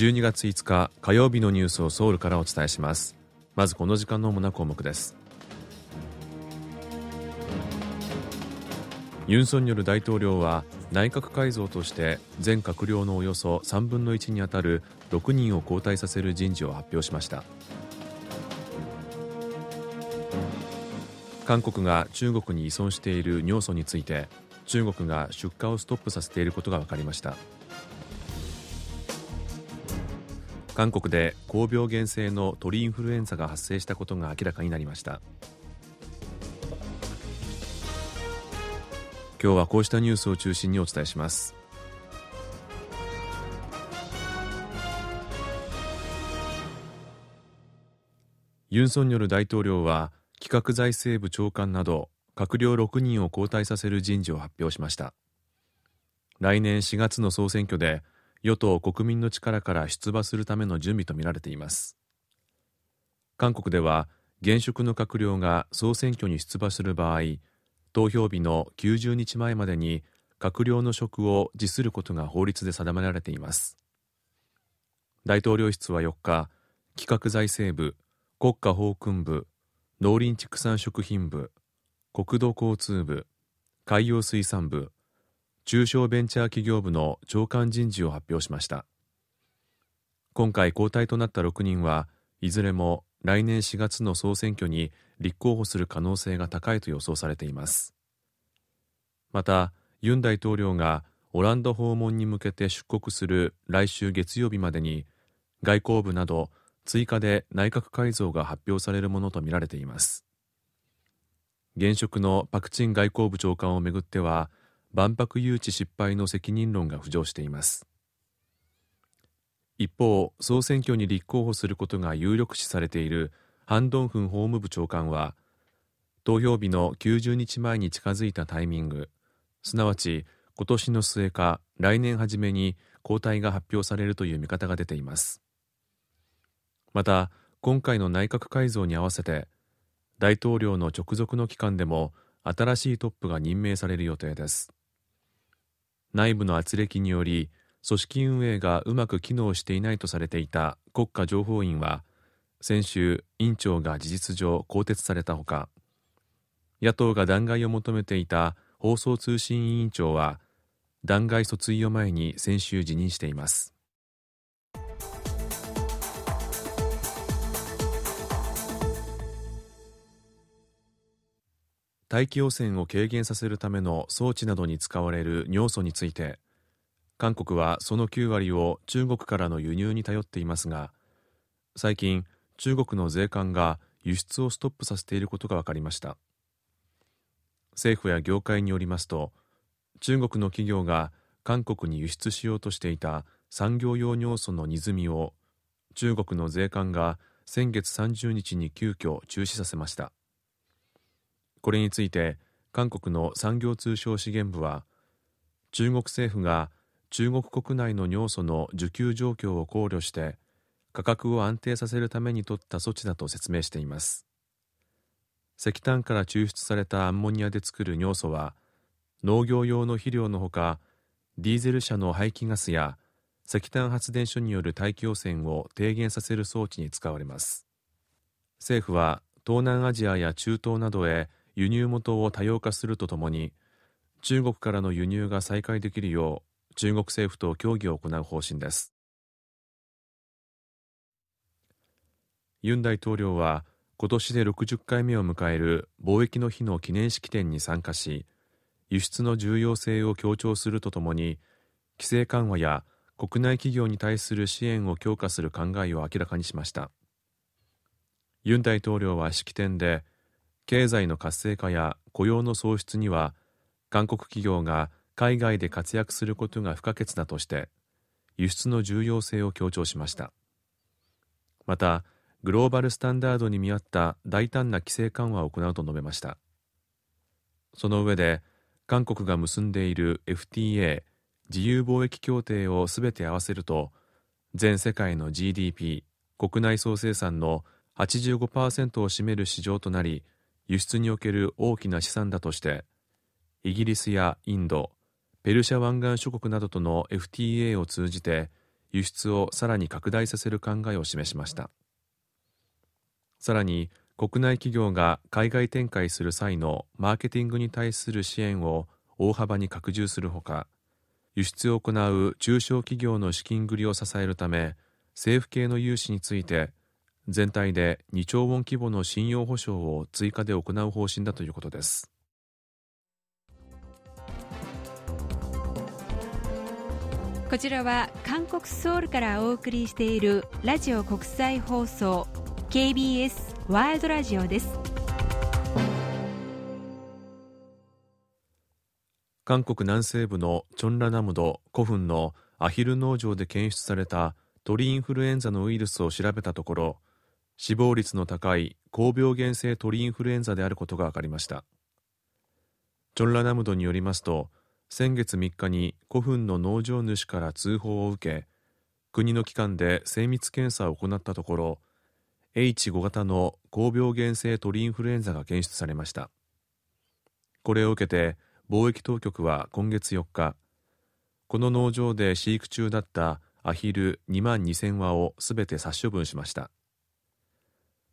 12月5日火曜日のニュースをソウルからお伝えします。まずこの時間の主な項目です。ユン・ソンニョル大統領は内閣改造として全閣僚のおよそ3分の1にあたる6人を交代させる人事を発表しました。韓国が中国に依存している尿素について中国が出荷をストップさせていることが分かりました。韓国で高病原性の鳥インフルエンザが発生したことが明らかになりました。今日はこうしたニュースを中心にお伝えします。ユン・ソンニョル大統領は企画財政部長官など閣僚6人を交代させる人事を発表しました。来年4月の総選挙で与党国民の力から出馬するための準備とみられています。韓国では現職の閣僚が総選挙に出馬する場合投票日の90日前までに閣僚の職を辞することが法律で定められています。大統領室は4日企画財政部国家法訓部農林畜産食品部国土交通部海洋水産部中小ベンチャー企業部の長官人事を発表しました。今回交代となった6人はいずれも来年4月の総選挙に立候補する可能性が高いと予想されています。またユン大統領がオランダ訪問に向けて出国する来週月曜日までに外交部など追加で内閣改造が発表されるものとみられています。現職のパク・チン外交部長官をめぐっては万博誘致失敗の責任論が浮上しています。一方総選挙に立候補することが有力視されているハン・ドンフン法務部長官は投票日の90日前に近づいたタイミングすなわち今年の末か来年初めに交代が発表されるという見方が出ています。また今回の内閣改造に合わせて大統領の直属の機関でも新しいトップが任命される予定です。内部の圧力により組織運営がうまく機能していないとされていた国家情報院は先週院長が事実上更迭されたほか野党が弾劾を求めていた放送通信委員長は弾劾訴追を前に先週辞任しています。大気汚染を軽減させるための装置などに使われる尿素について韓国はその9割を中国からの輸入に頼っていますが最近中国の税関が輸出をストップさせていることが分かりました。政府や業界によりますと中国の企業が韓国に輸出しようとしていた産業用尿素の荷積みを中国の税関が先月30日に急遽中止させました。これについて韓国の産業通商資源部は中国政府が中国国内の尿素の需給状況を考慮して価格を安定させるために取った措置だと説明しています。石炭から抽出されたアンモニアで作る尿素は農業用の肥料のほかディーゼル車の排気ガスや石炭発電所による大気汚染を低減させる装置に使われます。政府は東南アジアや中東などへ輸入元を多様化するとともに中国からの輸入が再開できるよう中国政府と協議を行う方針です。ユン大統領は今年で60回目を迎える貿易の日の記念式典に参加し輸出の重要性を強調するとともに規制緩和や国内企業に対する支援を強化する考えを明らかにしました。ユン大統領は式典で経済の活性化や雇用の創出には韓国企業が海外で活躍することが不可欠だとして輸出の重要性を強調しました。またグローバルスタンダードに見合った大胆な規制緩和を行うと述べました。その上で韓国が結んでいる FTA 自由貿易協定をすべて合わせると全世界の GDP 国内総生産の85%を占める市場となり輸出における大きな資産だとしてイギリスやインドペルシャ湾岸諸国などとの FTA を通じて輸出をさらに拡大させる考えを示しました。さらに国内企業が海外展開する際のマーケティングに対する支援を大幅に拡充するほか輸出を行う中小企業の資金繰りを支えるため政府系の融資について全体で2兆ウォン規模の信用保証を追加で行う方針だということです。こちらは韓国ソウルからお送りしているラジオ国際放送 KBS ワールドラジオです。韓国南西部のチョンラナムド古墳のアヒル農場で検出された鳥インフルエンザのウイルスを調べたところ死亡率の高い高病原性鳥インフルエンザであることが分かりました。チョンラナムドによりますと先月3日に古墳の農場主から通報を受け国の機関で精密検査を行ったところ H5 型の高病原性鳥インフルエンザが検出されました。これを受けて貿易当局は今月4日この農場で飼育中だったアヒル2万2000羽をすべて殺処分しました。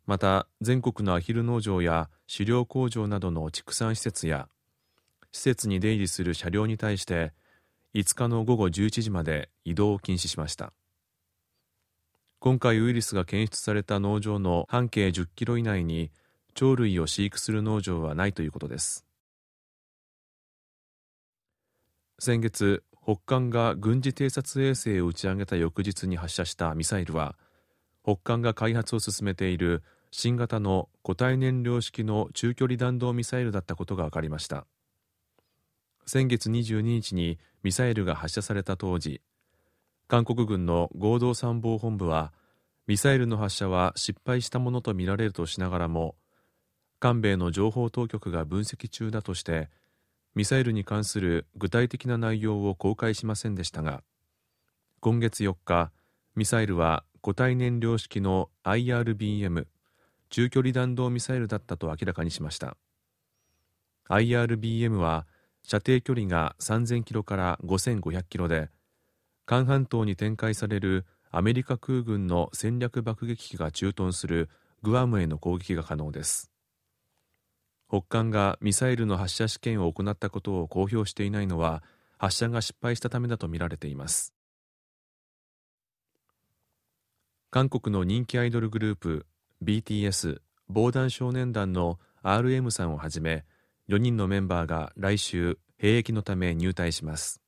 また全国のアヒル農場や飼料工場などの畜産施設や施設に出入りする車両に対して5日の午後11時まで移動を禁止しました。今回ウイルスが検出された農場の半径10キロ以内に鳥類を飼育する農場はないということです。先月北韓が軍事偵察衛星を打ち上げた翌日に発射したミサイルは北韓が開発を進めている新型の固体燃料式の中距離弾道ミサイルだったことが分かりました。先月22日にミサイルが発射された当時韓国軍の合同参謀本部はミサイルの発射は失敗したものとみられるとしながらも韓米の情報当局が分析中だとしてミサイルに関する具体的な内容を公開しませんでしたが今月4日ミサイルは固体燃料式の IRBM 中距離弾道ミサイルだったと明らかにしました。IRBM は射程距離が3000キロから5500キロで韓半島に展開されるアメリカ空軍の戦略爆撃機が駐屯するグアムへの攻撃が可能です。北韓がミサイルの発射試験を行ったことを公表していないのは発射が失敗したためだとみられています。韓国の人気アイドルグループ BTS 防弾少年団の RM さんをはじめ4人のメンバーが来週兵役のため入隊します。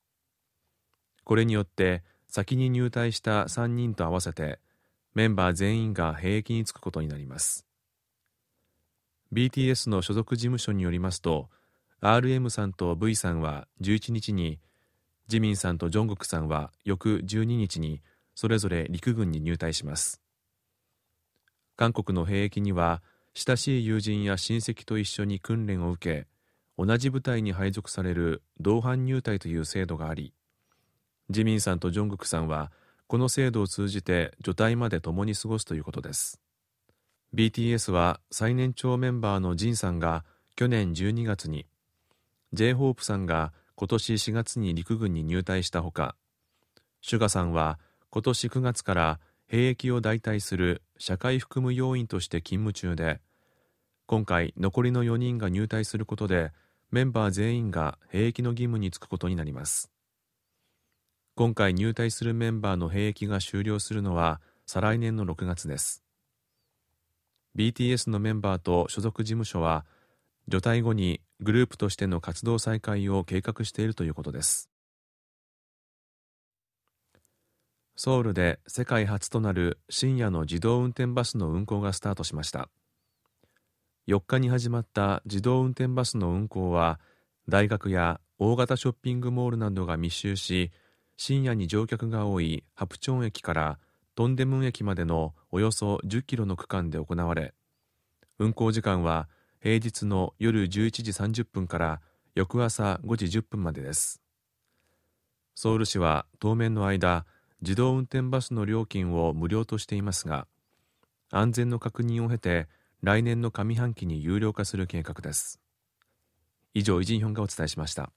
これによって先に入隊した3人と合わせてメンバー全員が兵役に就くことになります。BTS の所属事務所によりますと RM さんと V さんは11日にジミンさんとジョングクさんは翌12日にそれぞれ陸軍に入隊します。韓国の兵役には親しい友人や親戚と一緒に訓練を受け同じ部隊に配属される同伴入隊という制度があり自民さんとジョングクさんはこの制度を通じて除隊まで共に過ごすということです。BTS は最年長メンバーのジンさんが去年12月に J−HOPE さんが今年4月に陸軍に入隊したほかシュガさんは今年9月から兵役を代替する社会服務要員として勤務中で今回残りの4人が入隊することでメンバー全員が兵役の義務に就くことになります。今回入隊するメンバーの兵役が終了するのは再来年の6月です。BTS のメンバーと所属事務所は除隊後にグループとしての活動再開を計画しているということです。ソウルで世界初となる深夜の自動運転バスの運行がスタートしました。4日に始まった自動運転バスの運行は大学や大型ショッピングモールなどが密集し深夜に乗客が多いハプチョン駅からトンデムン駅までのおよそ10キロの区間で行われ運行時間は平日の夜11時30分から翌朝5時10分までです。ソウル市は当面の間自動運転バスの料金を無料としていますが安全の確認を経て来年の上半期に有料化する計画です。以上イジンヒョンがお伝えしました。